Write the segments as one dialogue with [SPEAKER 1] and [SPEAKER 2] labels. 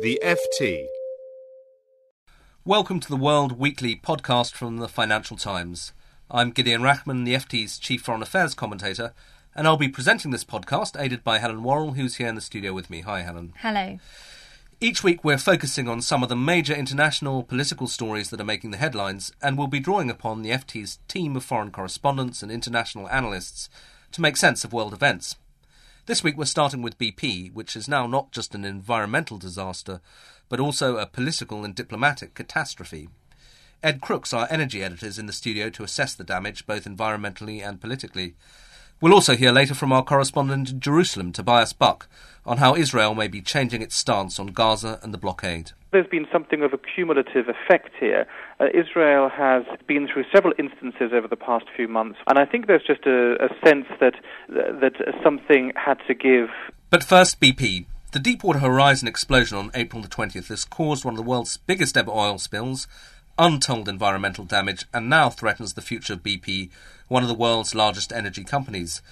[SPEAKER 1] The FT.
[SPEAKER 2] Welcome to the World Weekly podcast from the Financial Times. I'm Gideon Rachman, the FT's Chief Foreign Affairs commentator, and I'll be presenting this podcast aided by Helen Warrell, who's here in the studio with me. Hi, Helen.
[SPEAKER 3] Hello.
[SPEAKER 2] Each week, we're focusing on some of the major international political stories that are making the headlines, and we'll be drawing upon the FT's team of foreign correspondents and international analysts to make sense of world events. This week, we're starting with BP, which is now not just an environmental disaster, but also a political and diplomatic catastrophe. Ed Crooks, our energy editor, is in the studio to assess the damage both environmentally and politically. We'll also hear later from our correspondent in Jerusalem, Tobias Buck, on how Israel may be changing its stance on Gaza and the blockade.
[SPEAKER 4] There's been something of a cumulative effect here. Uh, Israel has been through several instances over the past few months, and I think there's just a, a sense that that something had to give.
[SPEAKER 2] But first, BP. The Deepwater Horizon explosion on April the 20th has caused one of the world's biggest ever oil spills, untold environmental damage, and now threatens the future of BP, one of the world's largest energy companies.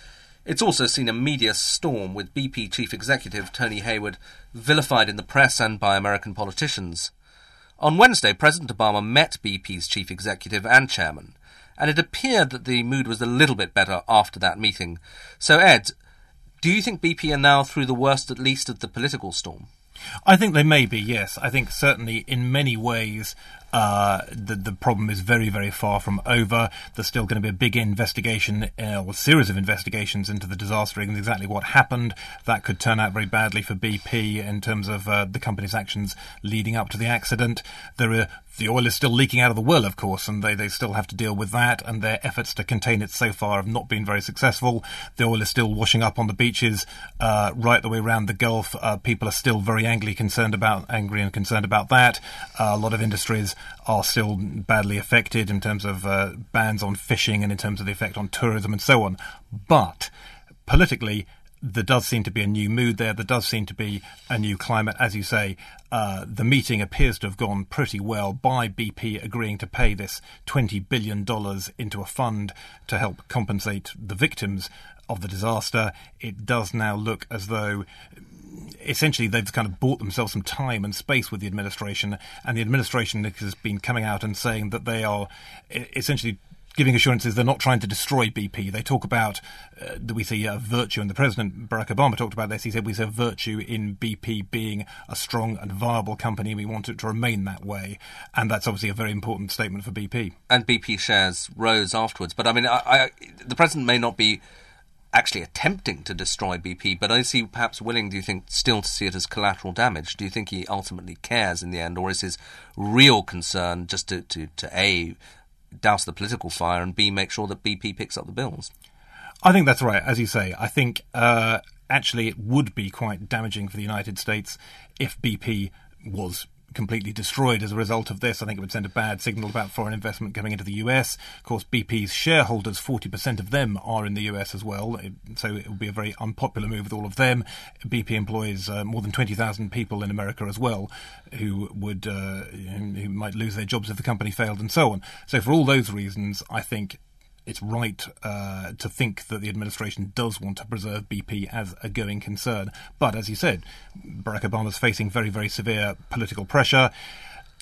[SPEAKER 2] It's also seen a media storm with BP chief executive Tony Hayward vilified in the press and by American politicians. On Wednesday, President Obama met BP's chief executive and chairman, and it appeared that the mood was a little bit better after that meeting. So, Ed, do you think BP are now through the worst, at least, of the political storm?
[SPEAKER 5] I think they may be, yes. I think certainly in many ways uh, the the problem is very very far from over. There's still going to be a big investigation uh, or series of investigations into the disaster and exactly what happened. That could turn out very badly for BP in terms of uh, the company's actions leading up to the accident. There are the oil is still leaking out of the well, of course, and they, they still have to deal with that, and their efforts to contain it so far have not been very successful. The oil is still washing up on the beaches uh, right the way around the Gulf. Uh, people are still very angry, concerned about angry and concerned about that. Uh, a lot of industries are still badly affected in terms of uh, bans on fishing and in terms of the effect on tourism and so on. But politically, there does seem to be a new mood there. There does seem to be a new climate. As you say, uh, the meeting appears to have gone pretty well by BP agreeing to pay this $20 billion into a fund to help compensate the victims of the disaster. It does now look as though essentially they've kind of bought themselves some time and space with the administration, and the administration has been coming out and saying that they are essentially giving assurances they're not trying to destroy BP. They talk about uh, that we see virtue, and the President Barack Obama talked about this. He said we see virtue in BP being a strong and viable company. And we want it to remain that way, and that's obviously a very important statement for BP.
[SPEAKER 2] And BP shares rose afterwards. But I mean, I, I, the President may not be actually attempting to destroy BP, but is he perhaps willing, do you think, still to see it as collateral damage? Do you think he ultimately cares in the end, or is his real concern just to, to, to A, douse the political fire, and B, make sure that BP picks up the bills?
[SPEAKER 5] I think that's right. As you say, I think uh, actually it would be quite damaging for the United States if BP was completely destroyed as a result of this. I think it would send a bad signal about foreign investment coming into the US. Of course, BP's shareholders, 40% of them are in the US as well, so it would be a very unpopular move with all of them. BP employs uh, more than 20,000 people in America as well who would uh, who might lose their jobs if the company failed and so on. So for all those reasons, I think it's right uh, to think that the administration does want to preserve BP as a going concern. But as you said, Barack Obama is facing very, very severe political pressure.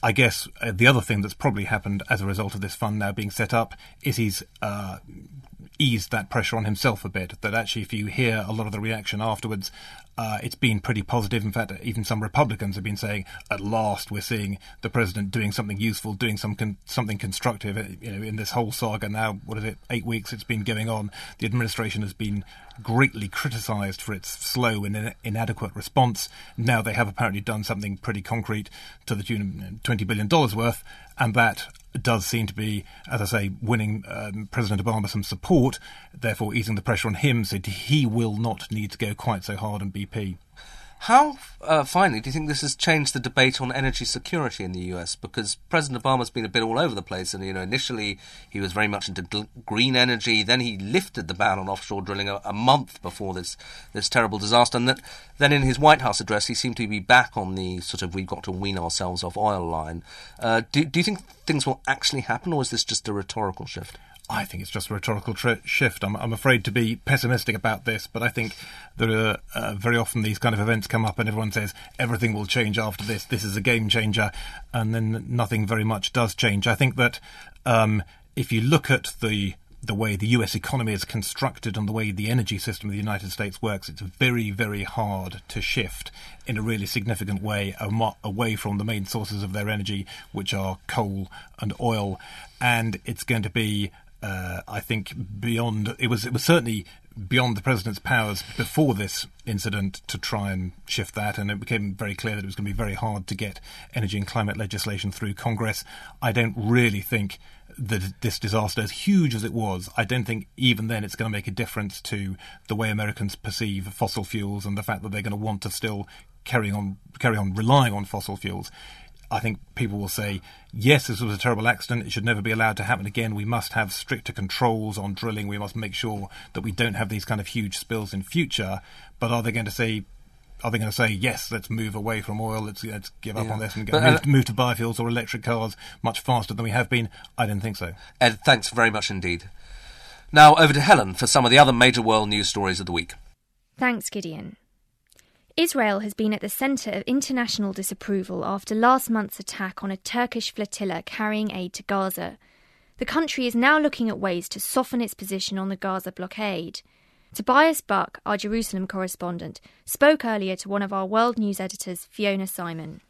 [SPEAKER 5] I guess uh, the other thing that's probably happened as a result of this fund now being set up is he's uh, eased that pressure on himself a bit. That actually, if you hear a lot of the reaction afterwards, uh, it's been pretty positive. In fact, even some Republicans have been saying, "At last, we're seeing the president doing something useful, doing some con- something constructive." Uh, you know, in this whole saga now, what is it? Eight weeks it's been going on. The administration has been greatly criticised for its slow and in- inadequate response. Now they have apparently done something pretty concrete to the tune of twenty billion dollars worth, and that does seem to be, as I say, winning um, President Obama some support, therefore easing the pressure on him so he will not need to go quite so hard on BP.
[SPEAKER 2] How, uh, finally, do you think this has changed the debate on energy security in the US? Because President Obama's been a bit all over the place, and you know, initially he was very much into gl- green energy. Then he lifted the ban on offshore drilling a, a, month before this this terrible disaster, and that, then in his White House address, he seemed to be back on the sort of "we've got to wean ourselves off oil" line. Uh, do, do you think things will actually happen, or is this just a rhetorical shift?
[SPEAKER 5] I think it's just a rhetorical tri- shift. I'm, I'm, afraid to be pessimistic about this, but I think there are uh, very often these kind of events come up and everyone says everything will change after this. This is a game changer, and then nothing very much does change. I think that um, if you look at the the way the US economy is constructed and the way the energy system of the United States works, it's very, very hard to shift in a really significant way away from the main sources of their energy, which are coal and oil. And it's going to be, uh, I think, beyond. It was. It was certainly beyond the president's powers before this incident to try and shift that, and it became very clear that it was going to be very hard to get energy and climate legislation through Congress. I don't really think that this disaster, as huge as it was, I don't think even then it's going to make a difference to the way Americans perceive fossil fuels and the fact that they're going to want to still carry on carry on relying on fossil fuels. I think people will say, yes, this was a terrible accident. It should never be allowed to happen again. We must have stricter controls on drilling. We must make sure that we don't have these kind of huge spills in future. But are they going to say, are they going to say yes? Let's move away from oil. Let's let's give up yeah. on this and but, move, uh, move, to biofuels or electric cars much faster than we have been. I don't think so.
[SPEAKER 2] Ed, thanks very much indeed. Now over to Helen for some of the other major world news stories of the week.
[SPEAKER 1] Thanks, Gideon. Israel has been at the centre of international disapproval after last month's attack on a Turkish flotilla carrying aid to Gaza. The country is now looking at ways to soften its position on the Gaza blockade. Tobias Buck, our Jerusalem correspondent, spoke earlier to one of our world news editors, Fiona Symon.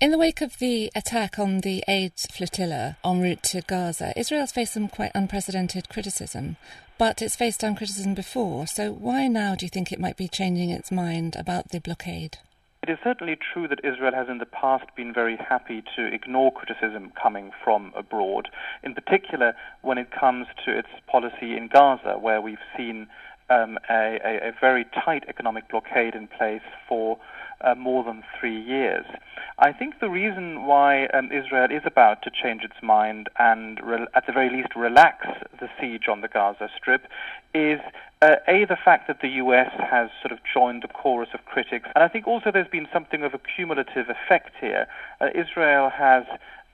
[SPEAKER 3] In the wake of the attack on the aid flotilla en route to Gaza, Israel's faced some quite unprecedented criticism, but it's faced down criticism before. So why now do you think it might be changing its mind about the blockade?
[SPEAKER 4] It is certainly true that Israel has in the past been very happy to ignore criticism coming from abroad, in particular when it comes to its policy in Gaza, where we've seen um, a, a, a, very tight economic blockade in place for uh, more than three years. I think the reason why um, Israel is about to change its mind and, re- at the very least, relax the siege on the Gaza Strip is uh, a the fact that the U.S. has sort of joined the chorus of critics, and I think also there's been something of a cumulative effect here. Uh, Israel has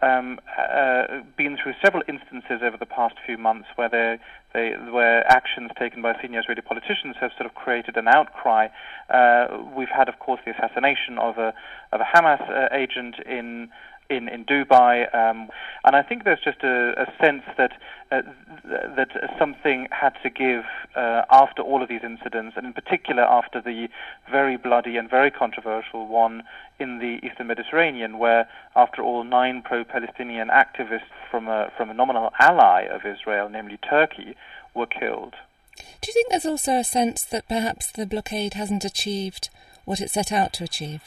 [SPEAKER 4] um, uh, been through several instances over the past few months where they, they, where actions taken by senior Israeli politicians have sort of created an outcry. Uh, we've had, of course, the assassination of a of a Hamas uh, agent in in, in Dubai. Um, and I think there's just a, a sense that uh, th- that something had to give uh, after all of these incidents, and in particular after the very bloody and very controversial one in the Eastern Mediterranean, where, after all, nine pro-Palestinian activists from a, from a nominal ally of Israel, namely Turkey, were killed.
[SPEAKER 3] Do you think there's also a sense that perhaps the blockade hasn't achieved what it set out to achieve?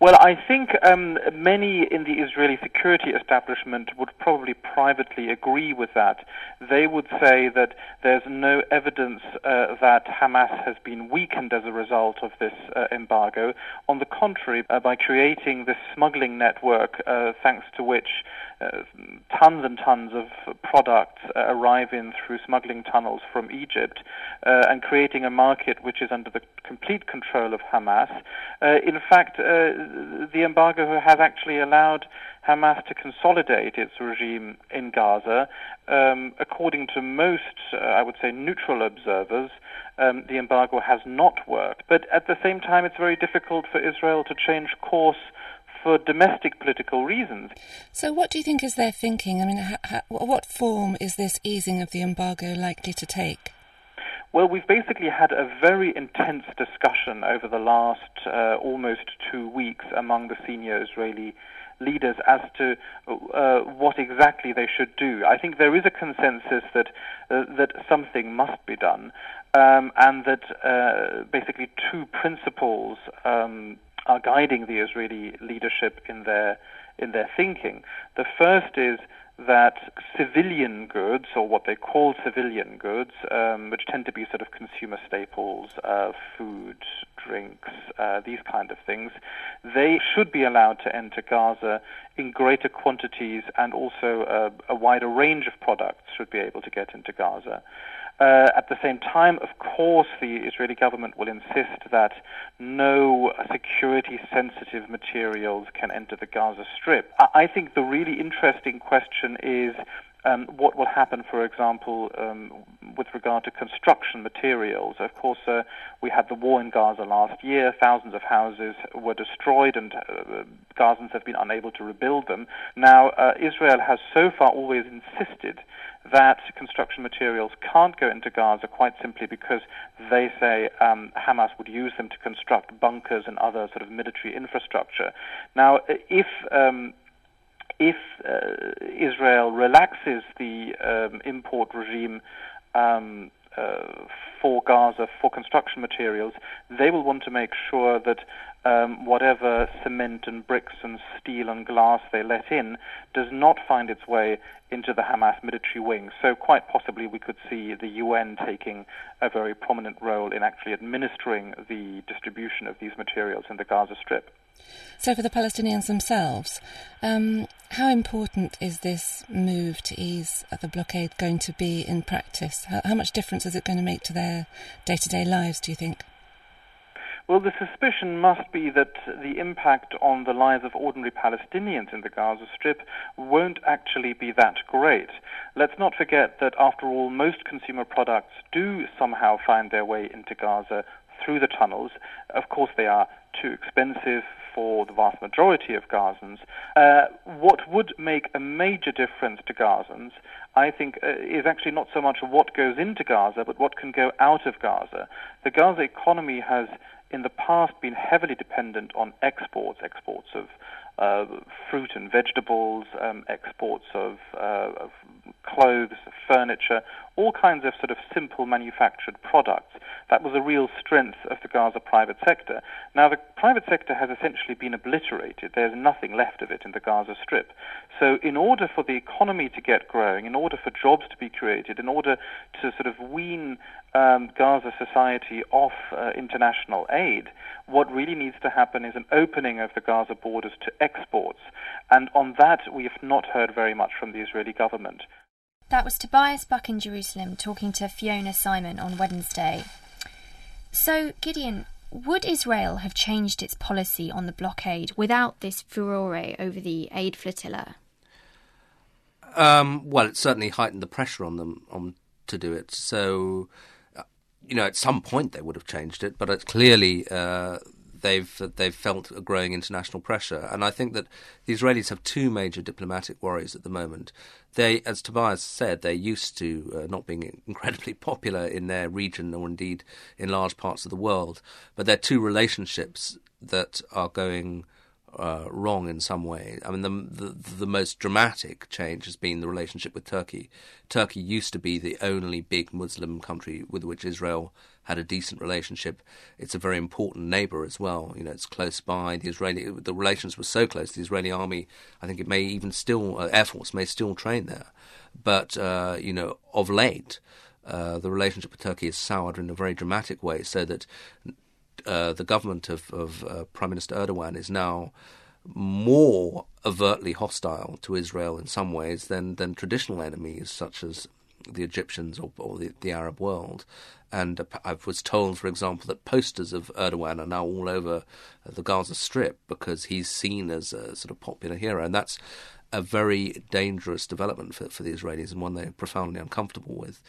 [SPEAKER 4] Well, I think um, many in the Israeli security establishment would probably privately agree with that. They would say that there's no evidence uh, that Hamas has been weakened as a result of this uh, embargo. On the contrary, uh, by creating this smuggling network, uh, thanks to which tons and tons of products uh, arrive in through smuggling tunnels from Egypt uh, and creating a market which is under the complete control of Hamas. in fact, the embargo has actually allowed Hamas to consolidate its regime in Gaza. Um, according to most, uh, I would say, neutral observers, um, the embargo has not worked. But at the same time, it's very difficult for Israel to change course for domestic political reasons.
[SPEAKER 3] So, what do you think is their thinking? I mean, ha- ha- what form is this easing of the embargo likely to take?
[SPEAKER 4] Well, we've basically had a very intense discussion over the last uh, almost two weeks among the senior Israeli leaders as to uh, what exactly they should do. I think there is a consensus that uh, that something must be done, um, and that uh, basically two principles um, are guiding the Israeli leadership in their in their thinking. The first is that civilian goods, or what they call civilian goods, um, which tend to be sort of consumer staples, uh, food, drinks, uh, these kind of things, they should be allowed to enter Gaza in greater quantities, and also a wider range of products should be able to get into Gaza. Uh, at the same time, of course, the Israeli government will insist that no security sensitive materials can enter the Gaza Strip. I think the really interesting question is um, what will happen, for example, um, with regard to construction materials. Of course, uh, we had the war in Gaza last year. Thousands of houses were destroyed, and uh, Gazans have been unable to rebuild them. Now, uh, Israel has so far always insisted that construction materials can't go into Gaza quite simply because they say um, Hamas would use them to construct bunkers and other sort of military infrastructure. Now, if um, if uh, Israel relaxes the um, import regime um, uh, for Gaza for construction materials, they will want to make sure that um, whatever cement and bricks and steel and glass they let in does not find its way into the Hamas military wing. So, quite possibly, we could see the UN taking a very prominent role in actually administering the distribution of these materials in the Gaza Strip.
[SPEAKER 3] So, for the Palestinians themselves, um, how important is this move to ease the blockade going to be in practice? How, how much difference is it going to make to their day to day lives, do you think?
[SPEAKER 4] Well, the suspicion must be that the impact on the lives of ordinary Palestinians in the Gaza Strip won't actually be that great. Let's not forget that, after all, most consumer products do somehow find their way into Gaza through the tunnels. Of course, they are too expensive for the vast majority of Gazans. Uh, what would make a major difference to Gazans, I think, uh, is actually not so much what goes into Gaza, but what can go out of Gaza. The Gaza economy has, in the past, been heavily dependent on exports, exports of uh, fruit and vegetables, um, exports of, uh, of clothes, furniture, all kinds of sort of simple manufactured products. That was a real strength of the Gaza private sector. Now, the private sector has essentially been obliterated. There's nothing left of it in the Gaza Strip. So, in order for the economy to get growing, in order for jobs to be created, in order to sort of wean um, Gaza society off uh, international aid, what really needs to happen is an opening of the Gaza borders to exports. And on that, we have not heard very much from the Israeli government.
[SPEAKER 1] That was Tobias Buck in Jerusalem talking to Fiona Symon on Wednesday. So, Gideon, would Israel have changed its policy on the blockade without this furore over the aid flotilla?
[SPEAKER 2] Um, well, it certainly heightened the pressure on them on to do it. So, uh, you know, at some point they would have changed it, but it's clearly uh, they've they've felt a growing international pressure, and I think that the Israelis have two major diplomatic worries at the moment. They, as Tobias said, they're used to uh, not being incredibly popular in their region or indeed in large parts of the world, but they're two relationships that are going uh, wrong in some way. I mean, the, the, the most dramatic change has been the relationship with Turkey. Turkey used to be the only big Muslim country with which Israel had a decent relationship. It's a very important neighbour as well. You know, it's close by. The Israeli the relations were so close. The Israeli army, I think, it may even still uh, air force may still train there, but uh, you know, of late. Uh, the relationship with Turkey has soured in a very dramatic way, so that uh, the government of, of uh, Prime Minister Erdogan is now more overtly hostile to Israel in some ways than, than traditional enemies such as the Egyptians or, or the, the, Arab world. And uh, I was told, for example, that posters of Erdogan are now all over the Gaza Strip because he's seen as a sort of popular hero. And that's a very dangerous development for, for the Israelis and one they're profoundly uncomfortable with.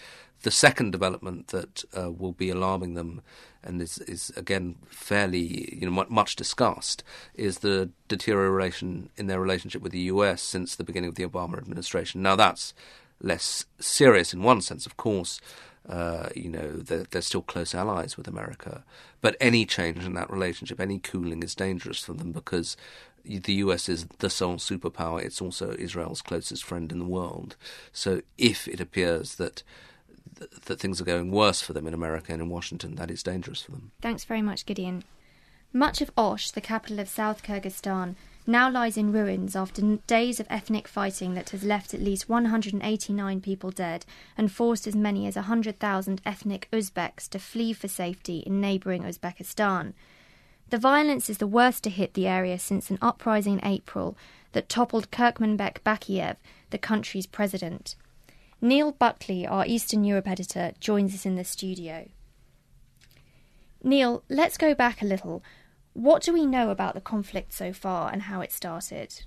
[SPEAKER 2] The second development that uh, will be alarming them and is, is again fairly you know much discussed is the deterioration in their relationship with the US since the beginning of the Obama administration. Now that's less serious in one sense, of course. Uh, you know, they're, they're, still close allies with America. But any change in that relationship, any cooling is dangerous for them because the US is the sole superpower. It's also Israel's closest friend in the world. So if it appears that that things are going worse for them in America and in Washington, that is dangerous for them.
[SPEAKER 1] Thanks very much, Gideon. Much of Osh, the capital of South Kyrgyzstan, now lies in ruins after days of ethnic fighting that has left at least 189 people dead and forced as many as 100,000 ethnic Uzbeks to flee for safety in neighbouring Uzbekistan. The violence is the worst to hit the area since an uprising in April that toppled Kurmanbek Bakiev, the country's president. Neil Buckley, our Eastern Europe editor, joins us in the studio. Neil, let's go back a little. What do we know about the conflict so far and how it started?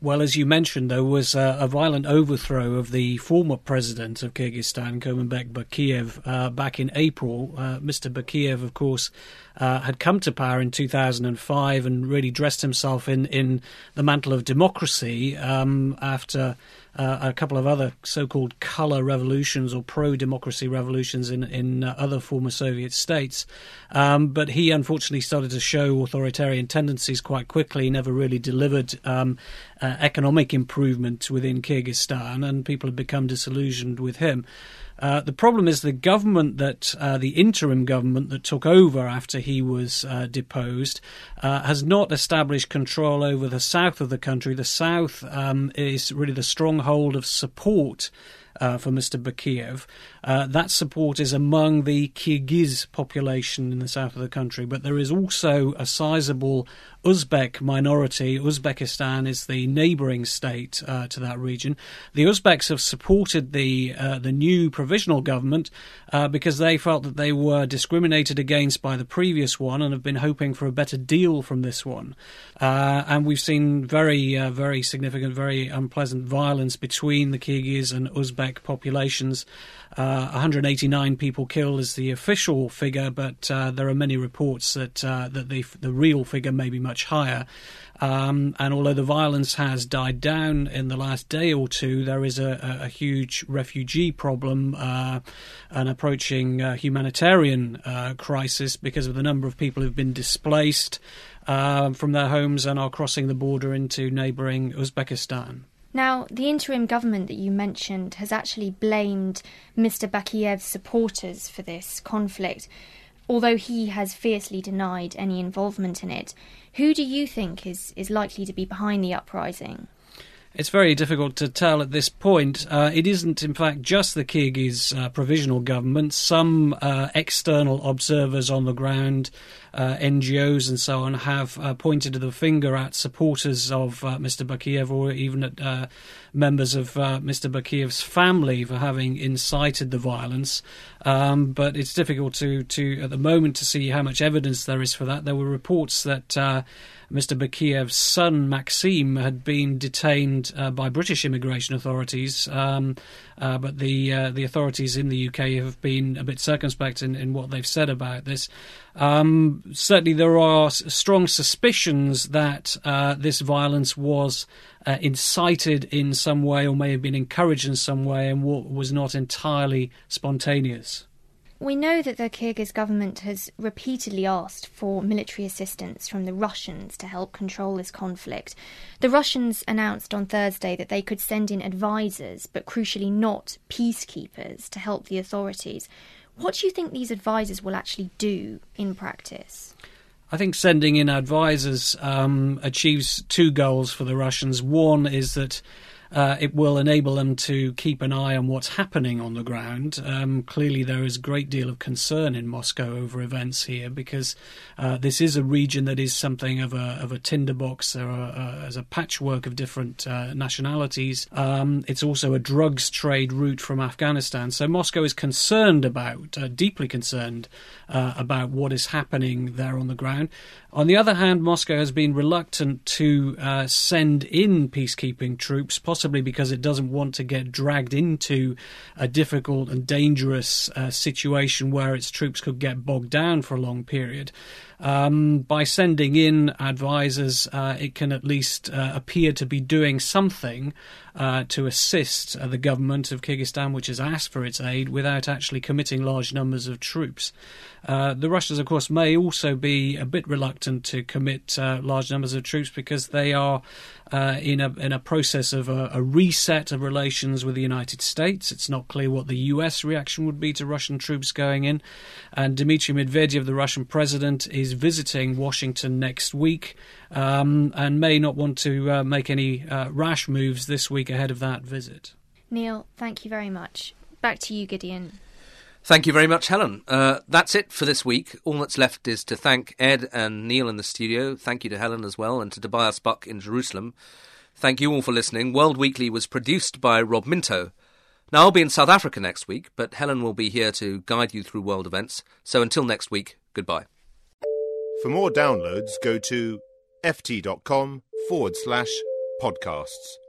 [SPEAKER 6] Well, as you mentioned, there was a, a violent overthrow of the former president of Kyrgyzstan, Kurmanbek Bakiev, uh, back in April. Uh, Mr. Bakiev, of course, uh, had come to power in 2005 and really dressed himself in, in the mantle of democracy um, after uh, a couple of other so-called color revolutions or pro-democracy revolutions in in uh, other former Soviet states. Um, but he unfortunately started to show authoritarian tendencies quite quickly. Never really delivered um, uh, economic improvement within Kyrgyzstan, and people have become disillusioned with him. Uh, the problem is the government that uh, the interim government that took over after he was uh, deposed uh, has not established control over the south of the country. The south um, is really the stronghold of support uh, for Mr. Bakiev. Uh, that support is among the Kyrgyz population in the south of the country, but there is also a sizable Uzbek minority. Uzbekistan is the neighbouring state uh, to that region. The Uzbeks have supported the uh, the new provisional government uh, because they felt that they were discriminated against by the previous one and have been hoping for a better deal from this one. Uh, and we've seen very very significant, very unpleasant violence between the Kyrgyz and Uzbek populations. Uh, 189 people killed is the official figure, but uh, there are many reports that uh, that the the real figure may be much higher. Um, and although the violence has died down in the last day or two, there is a, a, huge refugee problem, uh, an approaching uh, humanitarian uh, crisis because of the number of people who've been displaced from their homes and are crossing the border into neighbouring Uzbekistan.
[SPEAKER 1] Now, the interim government that you mentioned has actually blamed Mr. Bakiev's supporters for this conflict, although he has fiercely denied any involvement in it. Who do you think is, is likely to be behind the uprising?
[SPEAKER 6] It's very difficult to tell at this point. Uh, it isn't, in fact, just the Kyrgyz uh, provisional government. Some uh, external observers on the ground, uh, NGOs and so on, have uh, pointed the finger at supporters of uh, Mr. Bakiev or even at members of Mr. Bakiev's family for having incited the violence. Um, but it's difficult to, to, at the moment, to see how much evidence there is for that. There were reports that Mr. Bakiev's son, Maxim, had been detained uh, by British immigration authorities, um, uh, but the uh, the authorities in the UK have been a bit circumspect in, in what they've said about this. Um, certainly, there are strong suspicions that uh, this violence was uh, incited in some way or may have been encouraged in some way and was not entirely spontaneous.
[SPEAKER 1] We know that the Kyrgyz government has repeatedly asked for military assistance from the Russians to help control this conflict. The Russians announced on Thursday that they could send in advisors, but crucially not peacekeepers, to help the authorities. What do you think these advisors will actually do in practice?
[SPEAKER 6] I think sending in advisors um, achieves two goals for the Russians. One is that uh, it will enable them to keep an eye on what's happening on the ground. Um, clearly, there is a great deal of concern in Moscow over events here because uh, this is a region that is something of a of a tinderbox. There are uh, as a patchwork of different uh, nationalities. Um, it's also a drugs trade route from Afghanistan. So Moscow is concerned about, uh, deeply concerned uh, about what is happening there on the ground. On the other hand, Moscow has been reluctant to uh, send in peacekeeping troops, possibly because it doesn't want to get dragged into a difficult and dangerous uh, situation where its troops could get bogged down for a long period. Um, by sending in advisors, uh, it can at least uh, appear to be doing something uh, to assist uh, the government of Kyrgyzstan, which has asked for its aid, without actually committing large numbers of troops. Uh, the Russians, of course, may also be a bit reluctant to commit uh, large numbers of troops because they are uh, in a in a process of a, a, reset of relations with the United States. It's not clear what the U.S. reaction would be to Russian troops going in. And Dmitry Medvedev, the Russian president, is visiting Washington next week um, and may not want to uh, make any uh, rash moves this week ahead of that visit.
[SPEAKER 1] Neil, thank you very much. Back to you, Gideon.
[SPEAKER 2] Thank you very much, Helen. Uh, that's it for this week. All that's left is to thank Ed and Neil in the studio. Thank you to Helen as well, and to Tobias Buck in Jerusalem. Thank you all for listening. World Weekly was produced by Rob Minto. Now, I'll be in South Africa next week, but Helen will be here to guide you through world events. So until next week, goodbye.
[SPEAKER 7] For more downloads, go to ft.com forward slash podcasts.